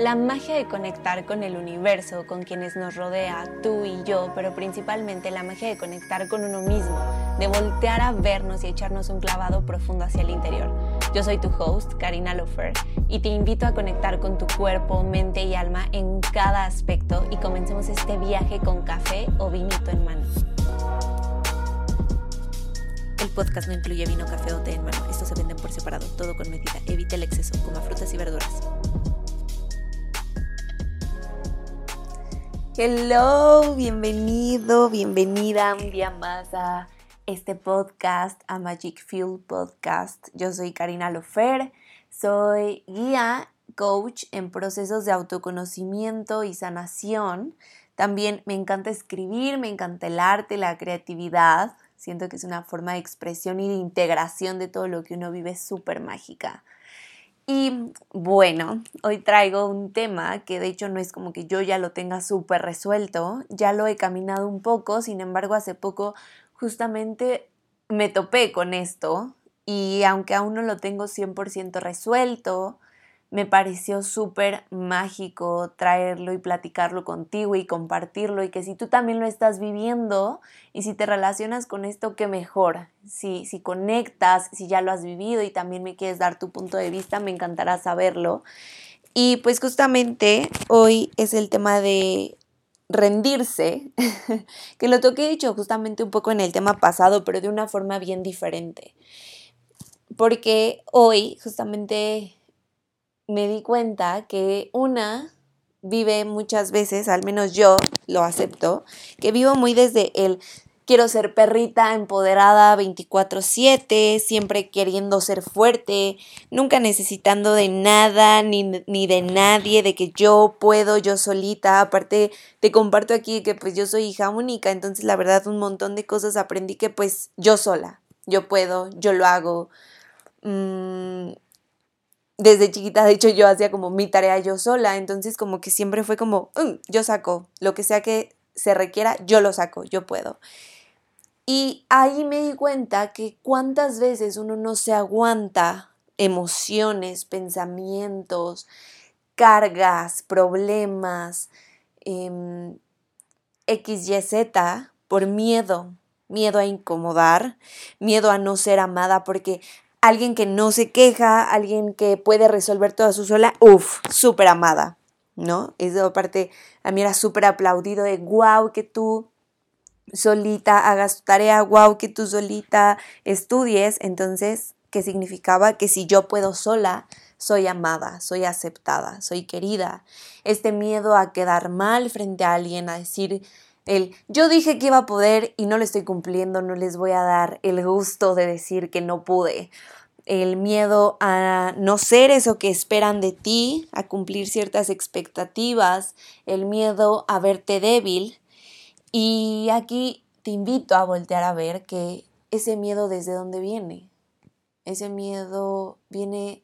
La magia de conectar con el universo, con quienes nos rodea, tú y yo, pero principalmente la magia de conectar con uno mismo, de voltear a vernos y echarnos un clavado profundo hacia el interior. Yo soy tu host, Karina Lofer, y te invito a conectar con tu cuerpo, mente y alma en cada aspecto y comencemos este viaje con café o vinito en mano. El podcast no incluye vino, café o té en mano. Estos se venden por separado, todo con medida. Evite el exceso, coma frutas y verduras. Hello, bienvenido, bienvenida un día más a este podcast, a Magic Fuel Podcast. Yo soy Karina Lofer, soy guía, coach en procesos de autoconocimiento y sanación. También me encanta escribir, me encanta el arte, la creatividad. Siento que es una forma de expresión y de integración de todo lo que uno vive súper mágica. Y bueno, hoy traigo un tema que de hecho no es como que yo ya lo tenga súper resuelto, ya lo he caminado un poco, sin embargo hace poco justamente me topé con esto y aunque aún no lo tengo 100% resuelto, me pareció súper mágico traerlo y platicarlo contigo y compartirlo y que si tú también lo estás viviendo y si te relacionas con esto, qué mejor. Si, si conectas, si ya lo has vivido y también me quieres dar tu punto de vista, me encantará saberlo. Y pues justamente hoy es el tema de rendirse, que lo toqué dicho justamente un poco en el tema pasado, pero de una forma bien diferente. Porque hoy justamente me di cuenta que una vive muchas veces, al menos yo lo acepto, que vivo muy desde el quiero ser perrita empoderada 24/7, siempre queriendo ser fuerte, nunca necesitando de nada ni, ni, de nadie, de que yo puedo, yo solita. Aparte, te comparto aquí que pues yo soy hija única, entonces la verdad un montón de cosas aprendí que pues yo sola, yo puedo, yo lo hago. Mm, desde chiquita, de hecho, yo hacía como mi tarea yo sola, entonces como que siempre fue como, mm, yo saco, lo que sea que se requiera, yo lo saco, yo puedo. Y ahí me di cuenta que cuántas veces uno no se aguanta emociones, pensamientos, cargas, problemas, eh, X, Y, Z, por miedo, miedo a incomodar, miedo a no ser amada, porque alguien que no se queja, alguien que puede resolver toda su sola, uff, súper amada, ¿no? Eso aparte, a mí era súper aplaudido de, wow, que tú solita hagas tu tarea, wow, que tú solita estudies, entonces, ¿qué significaba? Que si yo puedo sola, soy amada, soy aceptada, soy querida. Este miedo a quedar mal frente a alguien, a decir, el yo dije que iba a poder y no lo estoy cumpliendo, no les voy a dar el gusto de decir que no pude. El miedo a no ser eso que esperan de ti, a cumplir ciertas expectativas, el miedo a verte débil. Y aquí te invito a voltear a ver que ese miedo desde dónde viene. Ese miedo viene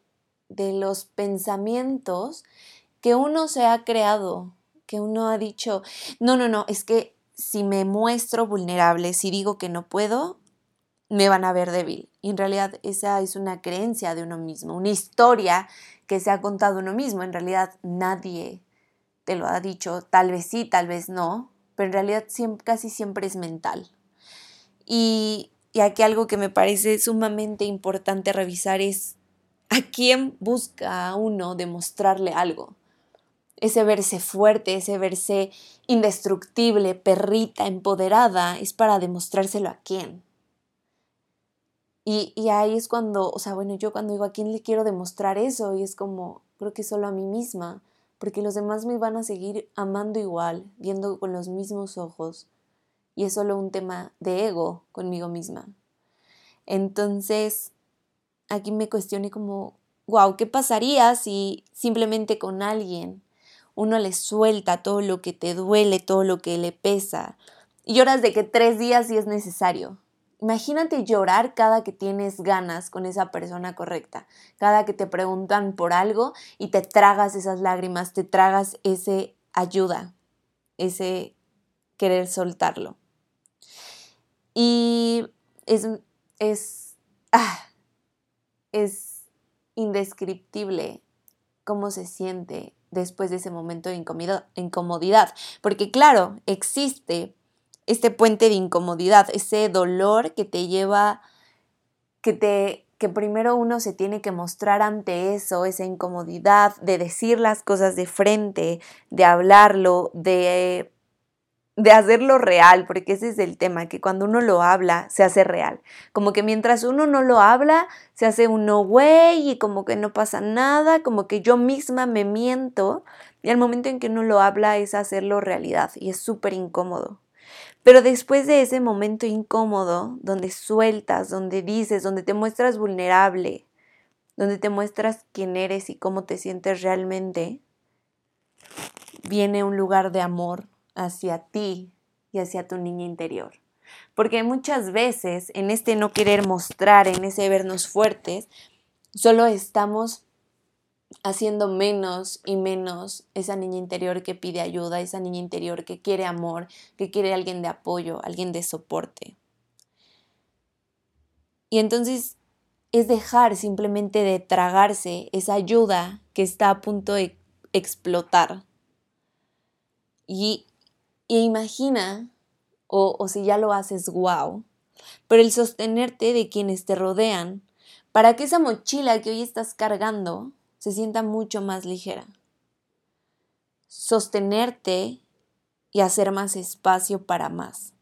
de los pensamientos que uno se ha creado que uno ha dicho, no, no, no, es que si me muestro vulnerable, si digo que no puedo, me van a ver débil. Y en realidad esa es una creencia de uno mismo, una historia que se ha contado uno mismo. En realidad nadie te lo ha dicho, tal vez sí, tal vez no, pero en realidad casi siempre es mental. Y, y aquí algo que me parece sumamente importante revisar es a quién busca uno demostrarle algo ese verse fuerte, ese verse indestructible, perrita, empoderada, es para demostrárselo a quién. Y, ahí es cuando, o sea, bueno, yo cuando digo a quién le quiero demostrar eso, y es como, creo que solo a mí misma, porque los demás me van a seguir amando igual, viendo con los mismos ojos, y es solo un tema de ego conmigo misma. Entonces, aquí me cuestioné como, wow, ¿qué pasaría si simplemente con alguien uno le suelta todo lo que te duele, todo lo que le pesa. Y lloras de que tres días sí es necesario. Imagínate llorar cada que tienes ganas con esa persona correcta, cada que te preguntan por algo y te tragas esas lágrimas, te tragas ese ayuda, ese querer soltarlo. Y es, es, ah, es indescriptible cómo se siente después de ese momento de incomodidad. Porque claro, existe este puente de incomodidad, ese dolor que te lleva, que te que primero uno se tiene que mostrar ante eso, esa incomodidad de decir las cosas de frente, de hablarlo, de de hacerlo real, porque ese es el tema, que cuando uno lo habla, se hace real. Como que mientras uno no lo habla, se hace uno güey y como que no pasa nada, como que yo misma me miento, y al momento en que uno lo habla es hacerlo realidad y es súper incómodo. Pero después de ese momento incómodo, donde sueltas, donde dices, donde te muestras vulnerable, donde te muestras quién eres y cómo te sientes realmente, viene un lugar de amor, hacia ti y hacia tu niña interior. Porque muchas veces en este no querer mostrar, en ese vernos fuertes, solo estamos haciendo menos y menos esa niña interior que pide ayuda, esa niña interior que quiere amor, que quiere alguien de apoyo, alguien de soporte. Y entonces es dejar simplemente de tragarse esa ayuda que está a punto de explotar. Y y imagina, o, si ya lo haces, wow, pero el sostenerte de quienes te rodean para que esa mochila que hoy estás cargando se sienta mucho más ligera. Sostenerte y hacer más espacio para más.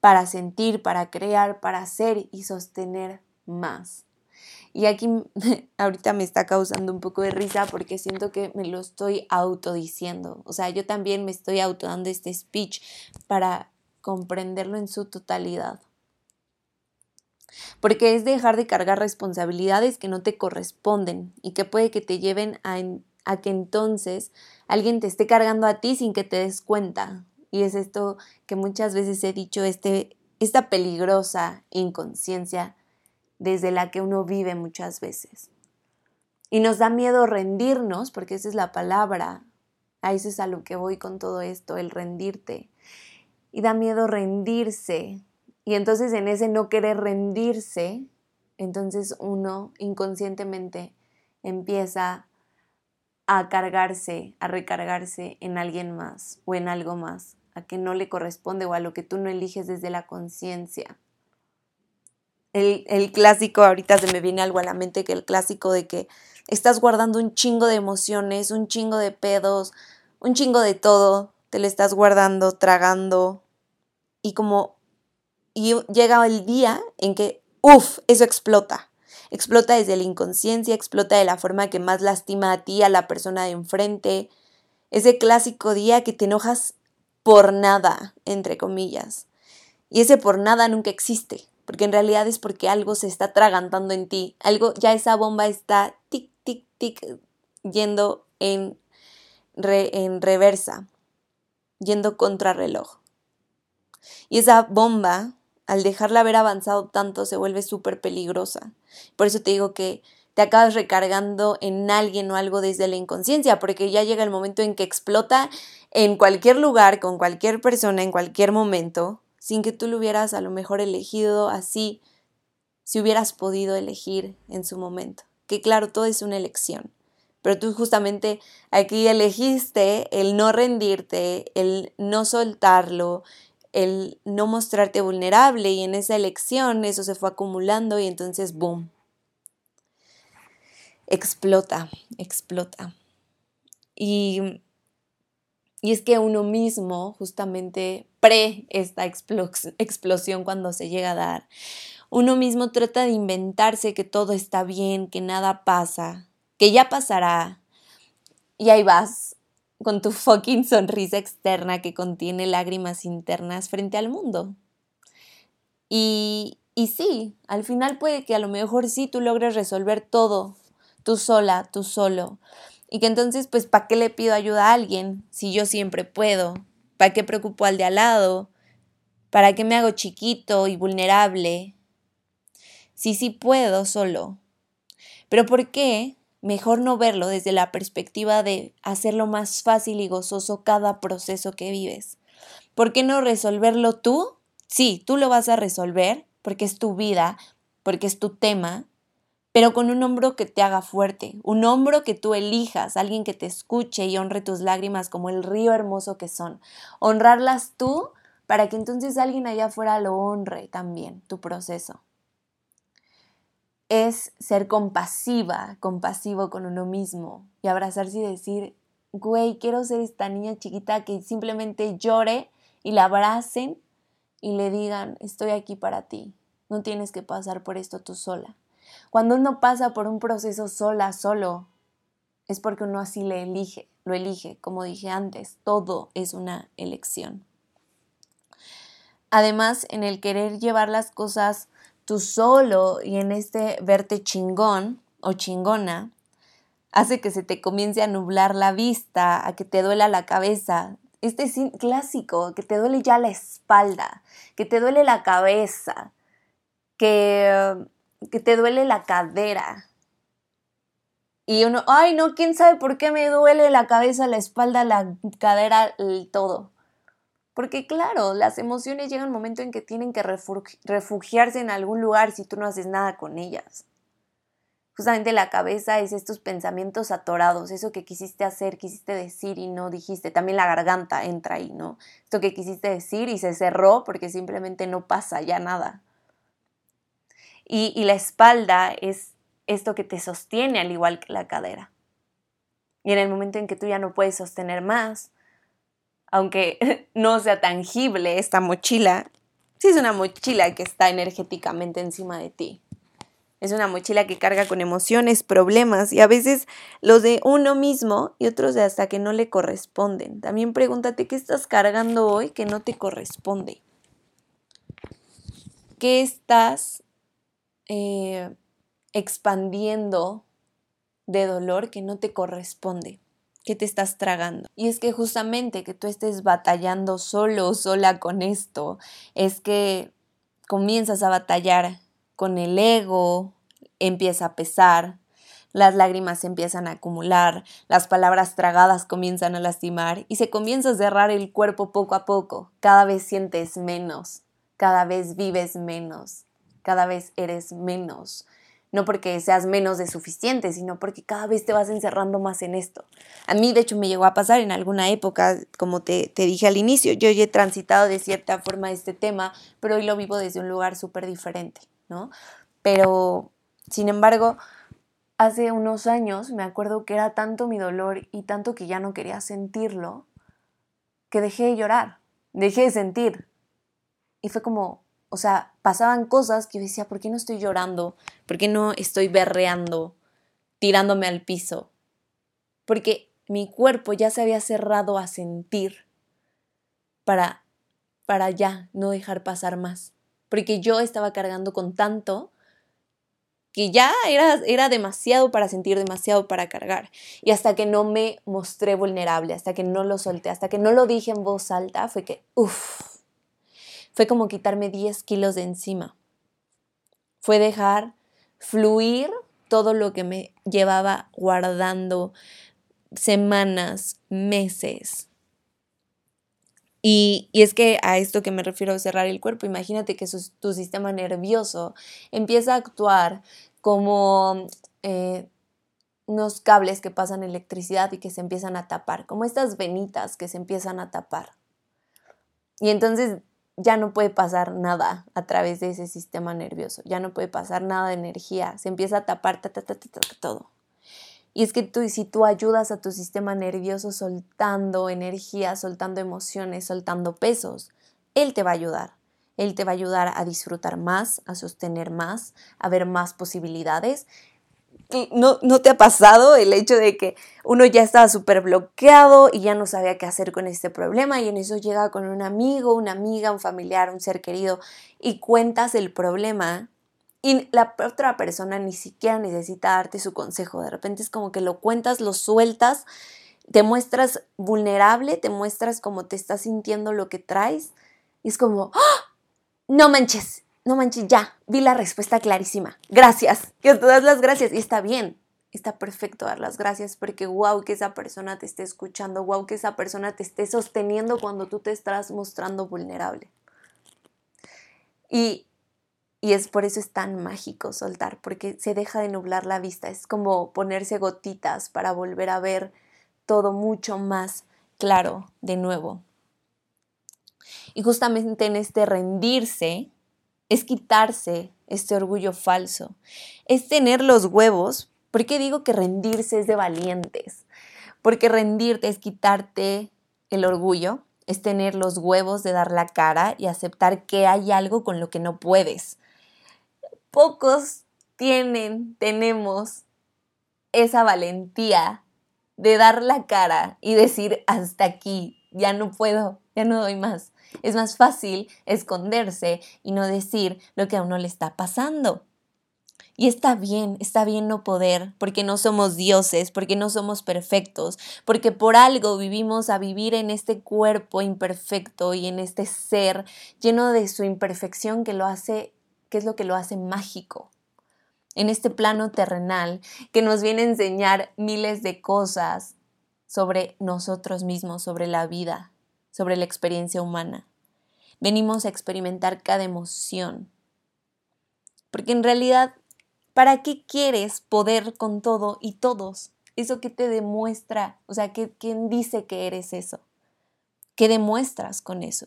Para sentir, para crear, para hacer y sostener más. Y aquí ahorita me está causando un poco de risa porque siento que me lo estoy autodiciendo. O sea, yo también me estoy autodando este speech para comprenderlo en su totalidad. Porque es dejar de cargar responsabilidades que no te corresponden y que puede que te lleven a, a que entonces alguien te esté cargando a ti sin que te des cuenta. Y es esto que muchas veces he dicho, este, esta peligrosa inconsciencia desde la que uno vive muchas veces. Y nos da miedo rendirnos, porque esa es la palabra, a eso es a lo que voy con todo esto, el rendirte. Y da miedo rendirse. Y entonces en ese no querer rendirse, entonces uno inconscientemente empieza a cargarse, a recargarse en alguien más o en algo más, a que no le corresponde o a lo que tú no eliges desde la conciencia el, clásico, ahorita se me viene algo a la mente que el clásico de que estás guardando un chingo de emociones, un chingo de pedos, un chingo de todo, te lo estás guardando, tragando y como y llega el día en que, uff, eso explota. Explota desde la inconsciencia, explota de la forma que más lastima a ti, a la persona de enfrente. Ese clásico día que te enojas por nada, entre comillas. Y ese por nada nunca existe porque en realidad es porque algo se está tragantando en ti, algo, ya esa bomba está tic, tic, tic, yendo en, en reversa, yendo contra reloj. Y esa bomba, al dejarla haber avanzado tanto, se vuelve súper peligrosa. Por eso te digo que te acabas recargando en alguien o algo desde la inconsciencia, porque ya llega el momento en que explota en cualquier lugar, con cualquier persona, en cualquier momento, sin que tú lo hubieras a lo mejor elegido así, si hubieras podido elegir en su momento. Que claro, todo es una elección. Pero tú justamente aquí elegiste el no rendirte, el no soltarlo, el no mostrarte vulnerable y en esa elección eso se fue acumulando y entonces, ¡boom! Explota, explota. Y y es que uno mismo, justamente pre esta explosión cuando se llega a dar, uno mismo trata de inventarse que todo está bien, que nada pasa, que ya pasará. Y ahí vas con tu fucking sonrisa externa que contiene lágrimas internas frente al mundo. Y, y sí, al final puede que a lo mejor sí tú logres resolver todo, tú sola, tú solo. Y que entonces, pues, ¿para qué le pido ayuda a alguien si yo siempre puedo? ¿Para qué preocupo al de al lado? ¿Para qué me hago chiquito y vulnerable? Sí, sí puedo solo. Pero ¿por qué mejor no verlo desde la perspectiva de hacerlo más fácil y gozoso cada proceso que vives? ¿Por qué no resolverlo tú? Sí, tú lo vas a resolver porque es tu vida, porque es tu tema, pero con un hombro que te haga fuerte, un hombro que tú elijas, alguien que te escuche y honre tus lágrimas como el río hermoso que son. Honrarlas tú para que entonces alguien allá afuera lo honre también, tu proceso. Es ser compasiva, compasivo con uno mismo y abrazarse y decir, güey, quiero ser esta niña chiquita que simplemente llore y la abracen y le digan, estoy aquí para ti, no tienes que pasar por esto tú sola. Cuando uno pasa por un proceso sola, solo, es porque uno así le elige, lo elige, como dije antes, todo es una elección. Además, en el querer llevar las cosas tú solo y en este verte chingón o chingona, hace que se te comience a nublar la vista, a que te duela la cabeza. Este es clásico, que te duele ya la espalda, que te duele la cabeza, que que te duele la cadera. Y uno, ay, no, quién sabe por qué me duele la cabeza, la espalda, la cadera, el todo. Porque claro, las emociones llegan un momento en que tienen que refugiarse en algún lugar si tú no haces nada con ellas. Justamente la cabeza es estos pensamientos atorados, eso que quisiste hacer, quisiste decir y no dijiste. También la garganta entra ahí, ¿no? Esto que quisiste decir y se cerró porque simplemente no pasa ya nada. Y, la espalda es esto que te sostiene al igual que la cadera. Y en el momento en que tú ya no puedes sostener más, aunque no sea tangible esta mochila, sí es una mochila que está energéticamente encima de ti. Es una mochila que carga con emociones, problemas y a veces los de uno mismo y otros de hasta que no le corresponden. También pregúntate qué estás cargando hoy que no te corresponde. ¿Qué estás eh, expandiendo de dolor que no te corresponde, que te estás tragando. Y es que justamente que tú estés batallando solo o sola con esto, es que comienzas a batallar con el ego, empieza a pesar, las lágrimas se empiezan a acumular, las palabras tragadas comienzan a lastimar y se comienza a cerrar el cuerpo poco a poco. Cada vez sientes menos, cada vez vives menos, cada vez eres menos. No porque seas menos de suficiente, sino porque cada vez te vas encerrando más en esto. A mí, de hecho, me llegó a pasar en alguna época, como te, dije al inicio, yo ya he transitado de cierta forma este tema, pero hoy lo vivo desde un lugar súper diferente, ¿no? Pero, sin embargo, hace unos años me acuerdo que era tanto mi dolor y tanto que ya no quería sentirlo, que dejé de llorar, dejé de sentir. Y fue como, o sea, pasaban cosas que yo decía, ¿por qué no estoy llorando? ¿Por qué no estoy berreando, tirándome al piso? Porque mi cuerpo ya se había cerrado a sentir para, para ya no dejar pasar más. Porque yo estaba cargando con tanto que ya era, era demasiado para sentir, demasiado para cargar. Y hasta que no me mostré vulnerable, hasta que no lo solté, hasta que no lo dije en voz alta, fue que, uff, fue como quitarme 10 kilos de encima. Fue dejar fluir todo lo que me llevaba guardando semanas, meses. Y, es que a esto que me refiero a cerrar el cuerpo, imagínate que tu sistema nervioso empieza a actuar como eh, unos cables que pasan electricidad y que se empiezan a tapar, como estas venitas que se empiezan a tapar. Y entonces ya no puede pasar nada a través de ese sistema nervioso, ya no puede pasar nada de energía, se empieza a tapar todo. Y es que tú, si tú ayudas a tu sistema nervioso soltando energía, soltando emociones, soltando pesos, él te va a ayudar. Él te va a ayudar a disfrutar más, a sostener más, a ver más posibilidades ¿No, ¿No te ha pasado el hecho de que uno ya estaba súper bloqueado y ya no sabía qué hacer con este problema y en eso llega con un amigo, una amiga, un familiar, un ser querido y cuentas el problema y la otra persona ni siquiera necesita darte su consejo. De repente es como que lo cuentas, lo sueltas, te muestras vulnerable, te muestras como te estás sintiendo lo que traes y es como, ¡Ah! no manches, no manches, ya, vi la respuesta clarísima. Gracias. Que te das las gracias y está bien. Está perfecto dar las gracias porque wow que esa persona te esté escuchando, wow que esa persona te esté sosteniendo cuando tú te estás mostrando vulnerable. Y Y es por eso es tan mágico soltar, porque se deja de nublar la vista. Es como ponerse gotitas para volver a ver todo mucho más claro de nuevo. Y justamente en este rendirse es quitarse este orgullo falso, es tener los huevos. ¿Por qué digo que rendirse es de valientes? Porque rendirte es quitarte el orgullo, es tener los huevos de dar la cara y aceptar que hay algo con lo que no puedes. Pocos tienen, tenemos esa valentía de dar la cara y decir hasta aquí, ya no puedo, ya no doy más. Es más fácil esconderse y no decir lo que a uno le está pasando. Y está bien, está bien no poder, porque no somos dioses, porque no somos perfectos, porque por algo vivimos a vivir en este cuerpo imperfecto y en este ser lleno de su imperfección que lo hace, que es lo que lo hace mágico. En este plano terrenal que nos viene a enseñar miles de cosas sobre nosotros mismos, sobre la vida, sobre la experiencia humana. Venimos a experimentar cada emoción. Porque en realidad, ¿para qué quieres poder con todo y todos? ¿Eso que te demuestra? O sea, ¿quién dice que eres eso? ¿Qué demuestras con eso?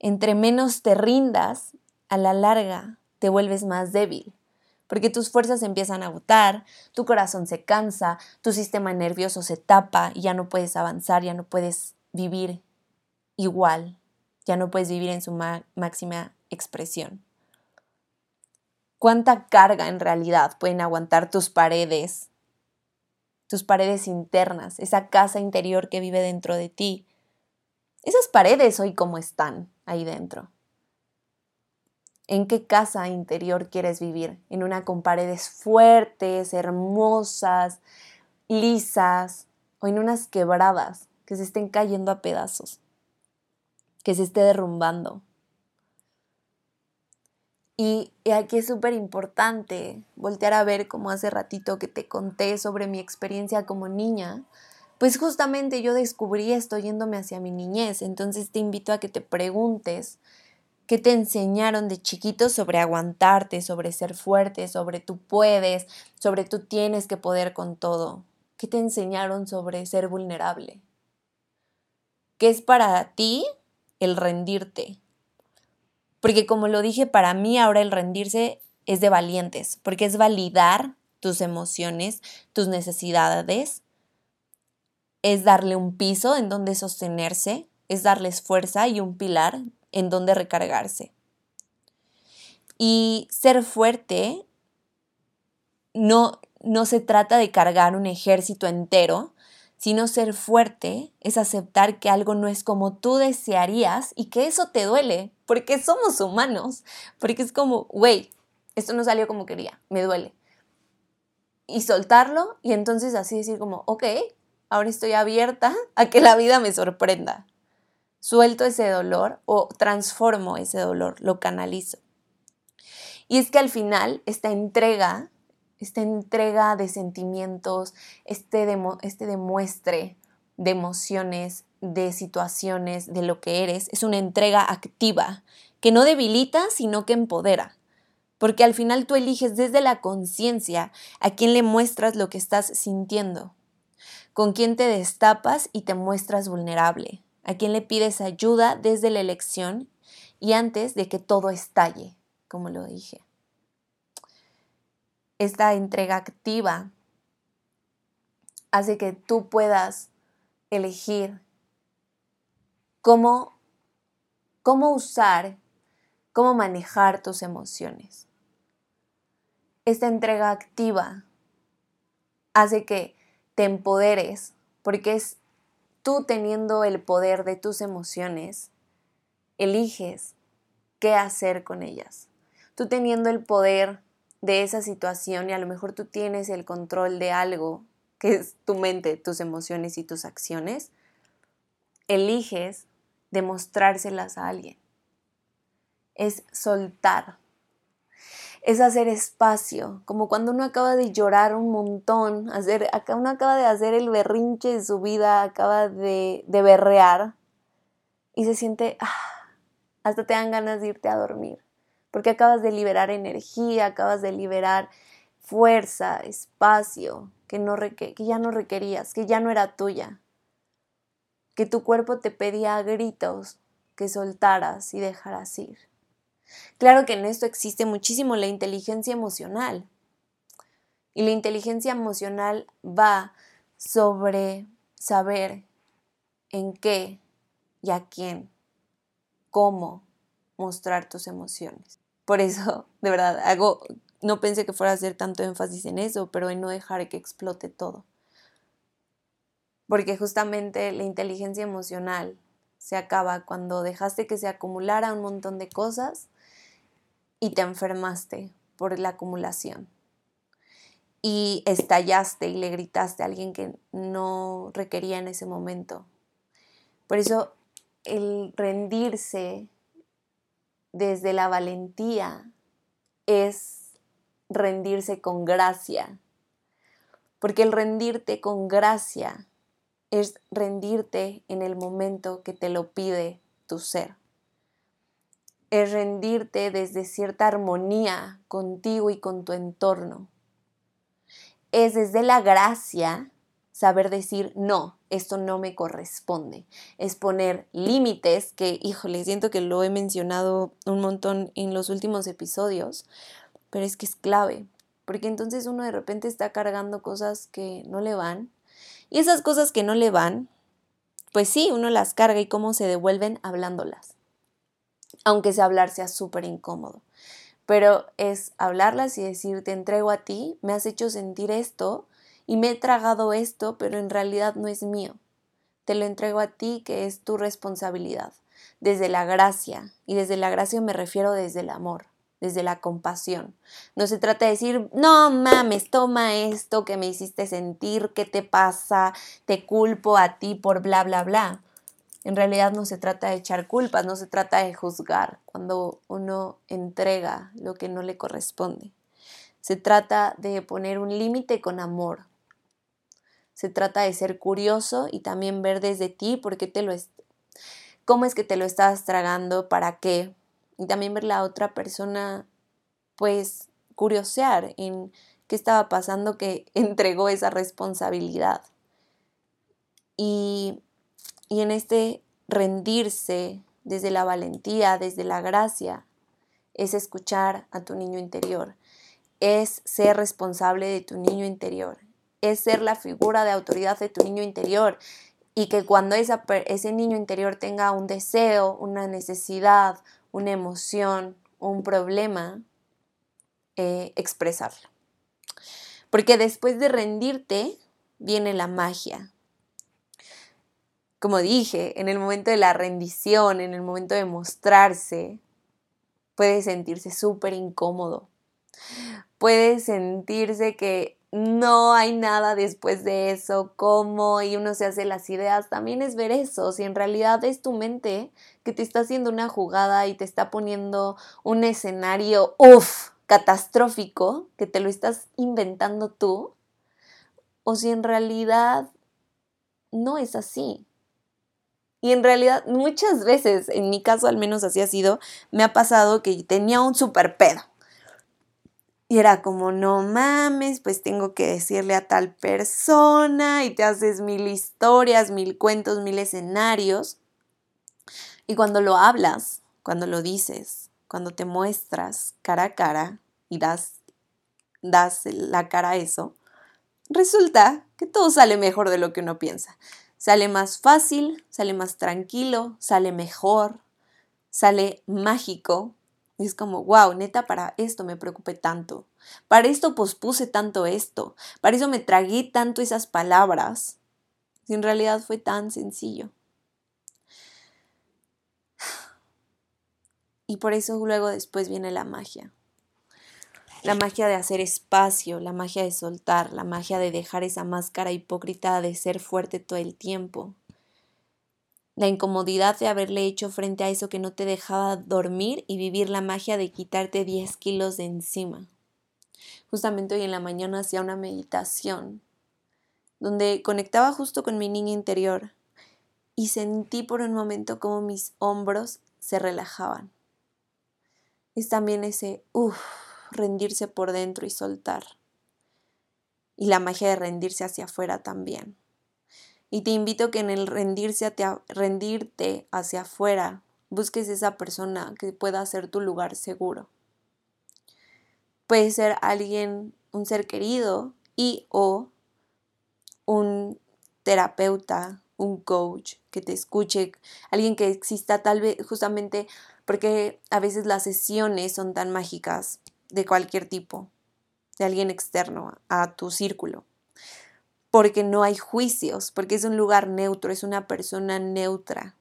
Entre menos te rindas, a la larga te vuelves más débil, porque tus fuerzas empiezan a agotar, tu corazón se cansa, tu sistema nervioso se tapa y ya no puedes avanzar, ya no puedes vivir igual, ya no puedes vivir en su máxima expresión. ¿Cuánta carga en realidad pueden aguantar tus paredes, tus paredes internas, esa casa interior que vive dentro de ti? Esas paredes hoy cómo están ahí dentro. ¿En qué casa interior quieres vivir? ¿En una con paredes fuertes, hermosas, lisas o en unas quebradas que se estén cayendo a pedazos, que se esté derrumbando. Y, aquí es súper importante voltear a ver como hace ratito que te conté sobre mi experiencia como niña, pues justamente yo descubrí esto yéndome hacia mi niñez, entonces te invito a que te preguntes qué te enseñaron de chiquito sobre aguantarte, sobre ser fuerte, sobre tú puedes, sobre tú tienes que poder con todo. ¿Qué te enseñaron sobre ser vulnerable? ¿Qué es para ti el rendirte? Porque como lo dije, para mí ahora el rendirse es de valientes, porque es validar tus emociones, tus necesidades, es darle un piso en donde sostenerse, es darles fuerza y un pilar en donde recargarse. Y ser fuerte no, no se trata de cargar un ejército entero, sino ser fuerte es aceptar que algo no es como tú desearías y que eso te duele, porque somos humanos, porque es como, güey, esto no salió como quería, me duele. Y soltarlo y entonces así decir como, ok, ahora estoy abierta a que la vida me sorprenda. Suelto ese dolor o transformo ese dolor, lo canalizo. Y es que al final esta entrega esta entrega de sentimientos, este, este demuestre de emociones, de situaciones, de lo que eres, es una entrega activa, que no debilita, sino que empodera. Porque al final tú eliges desde la conciencia a quién le muestras lo que estás sintiendo, con quién te destapas y te muestras vulnerable, a quién le pides ayuda desde la elección y antes de que todo estalle, como lo dije esta entrega activa hace que tú puedas elegir cómo, cómo usar, cómo manejar tus emociones. Esta entrega activa hace que te empoderes porque es tú teniendo el poder de tus emociones, eliges qué hacer con ellas. Tú teniendo el poder de esa situación y a lo mejor tú tienes el control de algo que es tu mente, tus emociones y tus acciones, eliges demostrárselas a alguien. Es soltar. Es hacer espacio, como cuando uno acaba de llorar un montón, hacer, uno acaba de hacer el berrinche de su vida, acaba de, berrear y se siente, ah, hasta te dan ganas de irte a dormir porque acabas de liberar energía, acabas de liberar fuerza, espacio que, que ya no requerías, que ya no era tuya, que tu cuerpo te pedía a gritos que soltaras y dejaras ir. Claro que en esto existe muchísimo la inteligencia emocional. Y la inteligencia emocional va sobre saber en qué y a quién, cómo mostrar tus emociones. Por eso, de verdad, hago, no pensé que fuera a hacer tanto énfasis en eso, pero en no dejar que explote todo. Porque justamente la inteligencia emocional se acaba cuando dejaste que se acumulara un montón de cosas y te enfermaste por la acumulación. Y estallaste y le gritaste a alguien que no requería en ese momento. Por eso el rendirse desde la valentía es rendirse con gracia. Porque el rendirte con gracia es rendirte en el momento que te lo pide tu ser. Es rendirte desde cierta armonía contigo y con tu entorno. Es desde la gracia saber decir, no, esto no me corresponde. Es poner límites, que, híjole, siento que lo he mencionado un montón en los últimos episodios, pero es que es clave, porque entonces uno de repente está cargando cosas que no le van y esas cosas que no le van, pues sí, uno las carga y cómo se devuelven hablándolas. Aunque ese hablar sea súper incómodo. Pero es hablarlas y decir, te entrego a ti, me has hecho sentir esto y me he tragado esto, pero en realidad no es mío. Te lo entrego a ti, que es tu responsabilidad. Desde la gracia, y desde la gracia me refiero desde el amor desde la compasión. No se trata de decir, no mames, toma esto que me hiciste sentir, ¿qué te pasa? Te culpo a ti por bla, bla, bla. En realidad no se trata de echar culpas, no se trata de juzgar cuando uno entrega lo que no le corresponde. Se trata de poner un límite con amor. Se trata de ser curioso y también ver desde ti por qué te lo cómo es que te lo estás tragando, para qué, y también ver la otra persona, pues, curiosear en qué estaba pasando que entregó esa responsabilidad. Y, y en este rendirse desde la valentía, desde la gracia, es escuchar a tu niño interior, es ser responsable de tu niño interior, es ser la figura de autoridad de tu niño interior y que cuando ese niño interior tenga un deseo, una necesidad, una emoción, un problema, eh, expresarlo. Porque después de rendirte viene la magia. Como dije, en el momento de la rendición, en el momento de mostrarse, puede sentirse súper incómodo. Puede sentirse que no hay nada después de eso, cómo, y uno se hace las ideas, también es ver eso, si en realidad es tu mente que te está haciendo una jugada y te está poniendo un escenario, uff, catastrófico, que te lo estás inventando tú, o si en realidad no es así. Y en realidad muchas veces, en mi caso al menos así ha sido, me ha pasado que tenía un super pedo y era como, no mames, pues tengo que decirle a tal persona y te haces mil historias, mil cuentos, mil escenarios. Y cuando lo hablas, cuando lo dices, cuando te muestras cara a cara y das, das la cara a eso, resulta que todo sale mejor de lo que uno piensa. Sale más fácil, sale más tranquilo, sale mejor, sale mágico, es como, wow, neta, para esto me preocupé tanto. Para esto pospuse tanto esto. Para eso me tragué tanto esas palabras. Si en realidad fue tan sencillo. Y por eso luego después viene la magia. La magia de hacer espacio, la magia de soltar, la magia de dejar esa máscara hipócrita de ser fuerte todo el tiempo, la incomodidad de haberle hecho frente a eso que no te dejaba dormir y vivir la magia de quitarte 10 kilos de encima. Justamente hoy en la mañana hacía una meditación donde conectaba justo con mi niña interior y sentí por un momento como mis hombros se relajaban. es también ese, uff, rendirse por dentro y soltar. Y la magia de rendirse hacia afuera también. Y te invito que en el rendirse rendirte hacia afuera busques esa persona que pueda ser tu lugar seguro. Puede ser alguien, un ser querido y o un terapeuta, un coach que te escuche, alguien que exista tal vez justamente porque a veces las sesiones son tan mágicas de cualquier tipo, de alguien externo a tu círculo, porque no hay juicios, porque es un lugar neutro, es una persona neutra.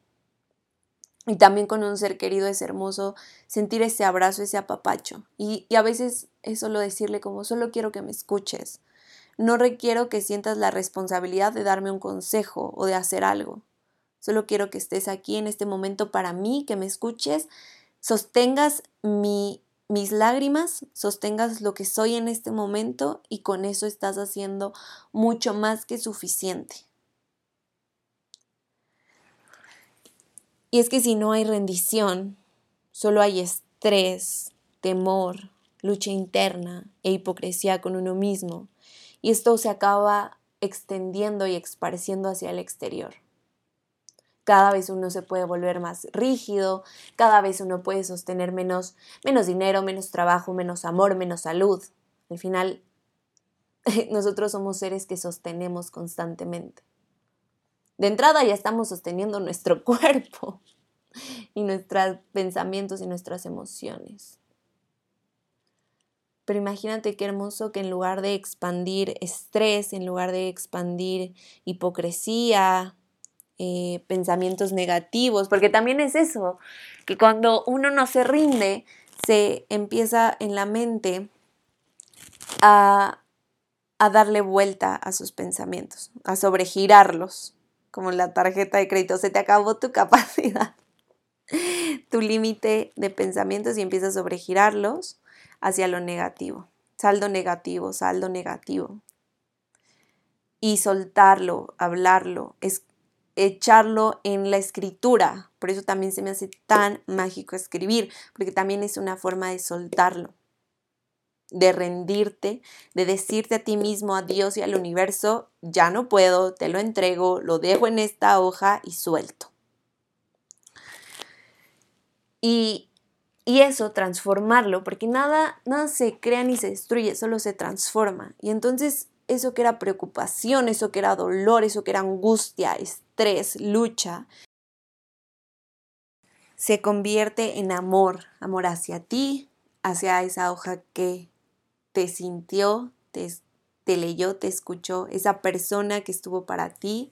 Y también con un ser querido es hermoso sentir ese abrazo, ese apapacho. Y, y a veces es solo decirle como, solo quiero que me escuches. No requiero que sientas la responsabilidad de darme un consejo o de hacer algo. Solo quiero que estés aquí en este momento para mí, que me escuches, sostengas mi, mis lágrimas, sostengas lo que soy en este momento y con eso estás haciendo mucho más que suficiente. Y es que si no hay rendición, solo hay estrés, temor, lucha interna e hipocresía con uno mismo. Y esto se acaba extendiendo y esparciendo hacia el exterior cada vez uno se puede volver más rígido, cada vez uno puede sostener menos, menos dinero, menos trabajo, menos amor, menos salud. Al final, nosotros somos seres que sostenemos constantemente. De entrada ya estamos sosteniendo nuestro cuerpo y nuestros pensamientos y nuestras emociones. Pero imagínate qué hermoso que en lugar de expandir estrés, en lugar de expandir hipocresía, eh, pensamientos negativos, porque también es eso, que cuando uno no se rinde, se empieza en la mente a, a darle vuelta a sus pensamientos, a sobregirarlos, como la tarjeta de crédito, se te acabó tu capacidad, tu límite de pensamientos y empiezas a sobregirarlos hacia lo negativo, saldo negativo, saldo negativo. Y soltarlo, hablarlo, es echarlo en la escritura. Por eso también se me hace tan mágico escribir, porque también es una forma de soltarlo, de rendirte, de decirte a ti mismo, a Dios y al universo, ya no puedo, te lo entrego, lo dejo en esta hoja y suelto. Y, y eso, transformarlo, porque nada, nada se crea ni se destruye, solo se transforma. Y entonces eso que era preocupación, eso que era dolor, eso que era angustia, estrés, lucha, se convierte en amor, amor hacia ti, hacia esa hoja que te sintió, te, te leyó, te escuchó, esa persona que estuvo para ti,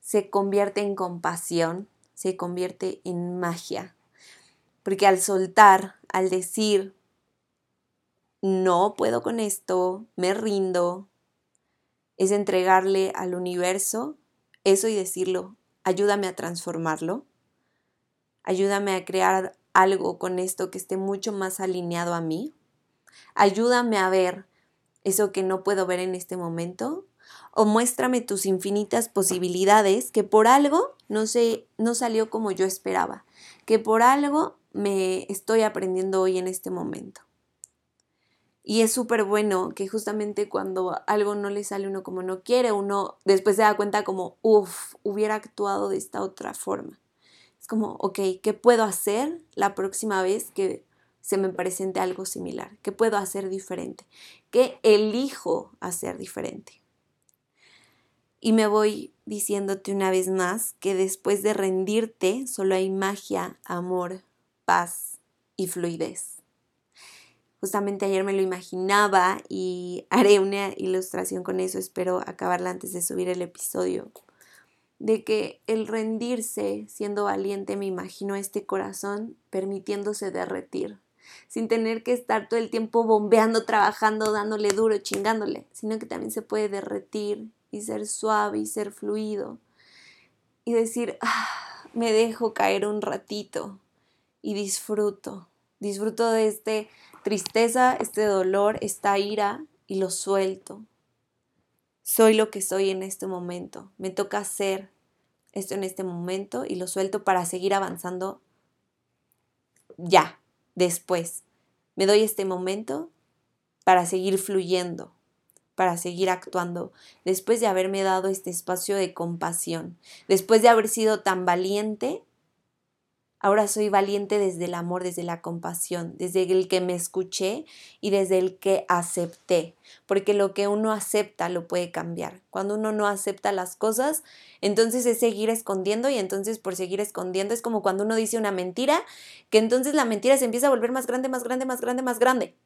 se convierte en compasión, se convierte en magia. Porque al soltar, al decir, no puedo con esto, me rindo, es entregarle al universo eso y decirlo, ayúdame a transformarlo, ayúdame a crear algo con esto que esté mucho más alineado a mí, ayúdame a ver eso que no puedo ver en este momento, o muéstrame tus infinitas posibilidades que por algo no no salió como yo esperaba, que por algo me estoy aprendiendo hoy en este momento. Y es súper bueno que justamente cuando algo no le sale uno como no quiere, uno después se da cuenta como, uff, hubiera actuado de esta otra forma. Es como, ok, ¿qué puedo hacer la próxima vez que se me presente algo similar? ¿Qué puedo hacer diferente? ¿Qué elijo hacer diferente? Y me voy diciéndote una vez más que después de rendirte solo hay magia, amor, paz y fluidez. Justamente ayer me lo imaginaba y haré una ilustración con eso, espero acabarla antes de subir el episodio. De que el rendirse, siendo valiente, me imagino este corazón permitiéndose derretir, sin tener que estar todo el tiempo bombeando, trabajando, dándole duro, chingándole, sino que también se puede derretir y ser suave y ser fluido. Y decir, ah, me dejo caer un ratito y disfruto, disfruto de este tristeza, este dolor, esta ira y lo suelto. Soy lo que soy en este momento. Me toca hacer esto en este momento y lo suelto para seguir avanzando ya, después. Me doy este momento para seguir fluyendo, para seguir actuando, después de haberme dado este espacio de compasión, después de haber sido tan valiente Ahora soy valiente desde el amor, desde la compasión, desde el que me escuché y desde el que acepté, porque lo que uno acepta lo puede cambiar. Cuando uno no acepta las cosas, entonces es seguir escondiendo y entonces por seguir escondiendo es como cuando uno dice una mentira, que entonces la mentira se empieza a volver más grande, más grande, más grande, más grande.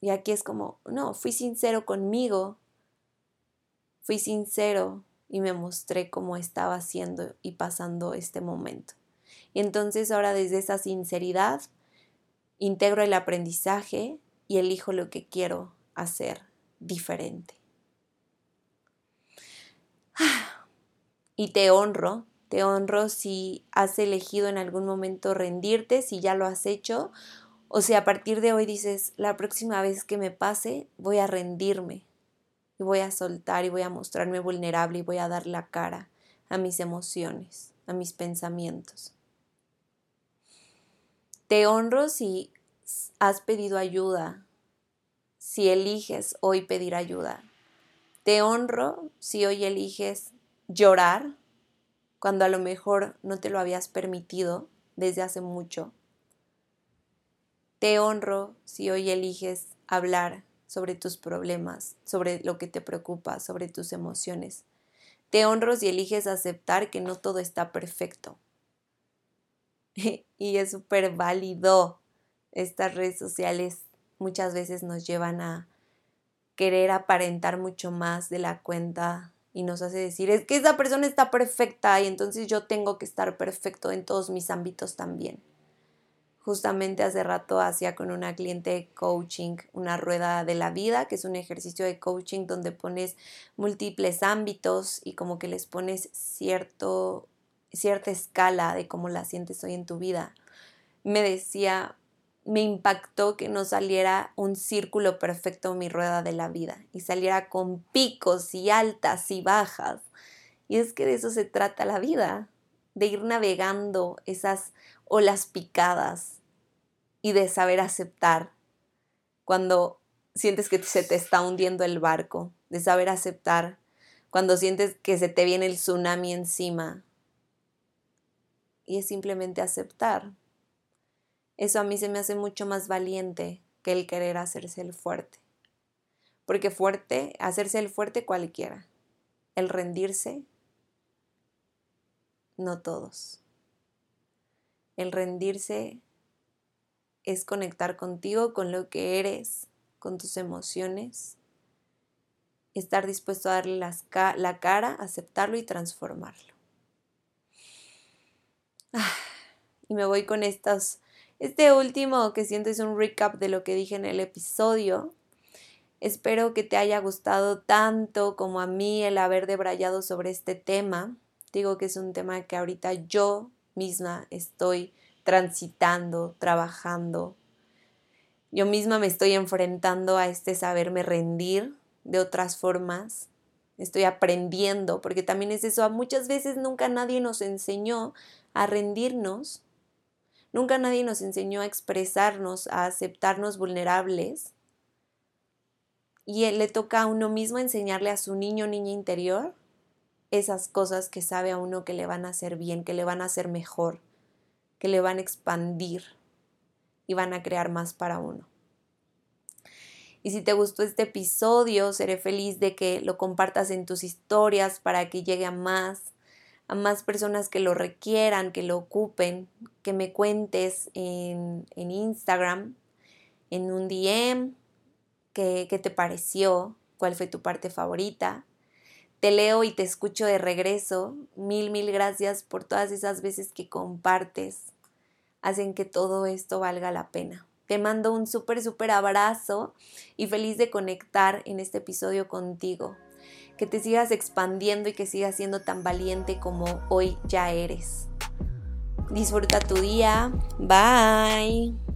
Y aquí es como, no, fui sincero conmigo, fui sincero y me mostré cómo estaba haciendo y pasando este momento. Y entonces ahora desde esa sinceridad integro el aprendizaje y elijo lo que quiero hacer diferente. Y te honro, te honro si has elegido en algún momento rendirte, si ya lo has hecho, o si a partir de hoy dices, la próxima vez que me pase, voy a rendirme y voy a soltar y voy a mostrarme vulnerable y voy a dar la cara a mis emociones, a mis pensamientos. Te honro si has pedido ayuda, si eliges hoy pedir ayuda. Te honro si hoy eliges llorar cuando a lo mejor no te lo habías permitido desde hace mucho. Te honro si hoy eliges hablar sobre tus problemas, sobre lo que te preocupa, sobre tus emociones. Te honro si eliges aceptar que no todo está perfecto, y es súper válido. Estas redes sociales muchas veces nos llevan a querer aparentar mucho más de la cuenta y nos hace decir, es que esa persona está perfecta y entonces yo tengo que estar perfecto en todos mis ámbitos también. Justamente hace rato hacía con una cliente coaching una rueda de la vida, que es un ejercicio de coaching donde pones múltiples ámbitos y como que les pones cierto cierta escala de cómo la sientes hoy en tu vida. Me decía, me impactó que no saliera un círculo perfecto en mi rueda de la vida y saliera con picos y altas y bajas. Y es que de eso se trata la vida, de ir navegando esas olas picadas y de saber aceptar cuando sientes que se te está hundiendo el barco, de saber aceptar cuando sientes que se te viene el tsunami encima, y es simplemente aceptar. Eso a mí se me hace mucho más valiente que el querer hacerse el fuerte. Porque fuerte, hacerse el fuerte cualquiera. El rendirse, no todos. El rendirse es conectar contigo, con lo que eres, con tus emociones, estar dispuesto a darle la cara, aceptarlo y transformarlo. Y me voy con estos. Este último que siento es un recap de lo que dije en el episodio. Espero que te haya gustado tanto como a mí el haber debrayado sobre este tema. Digo que es un tema que ahorita yo misma estoy transitando, trabajando. Yo misma me estoy enfrentando a este saberme rendir de otras formas. Estoy aprendiendo, porque también es eso. Muchas veces nunca nadie nos enseñó a rendirnos. Nunca nadie nos enseñó a expresarnos, a aceptarnos vulnerables. Y le toca a uno mismo enseñarle a su niño o niña interior esas cosas que sabe a uno que le van a hacer bien, que le van a hacer mejor, que le van a expandir y van a crear más para uno. Y si te gustó este episodio, seré feliz de que lo compartas en tus historias para que llegue a más a más personas que lo requieran, que lo ocupen, que me cuentes en, Instagram, en un DM, qué, qué te pareció, cuál fue tu parte favorita. Te leo y te escucho de regreso. Mil, mil gracias por todas esas veces que compartes. Hacen que todo esto valga la pena. Te mando un súper, súper abrazo y feliz de conectar en este episodio contigo que te sigas expandiendo y que sigas siendo tan valiente como hoy ya eres. Disfruta tu día. Bye.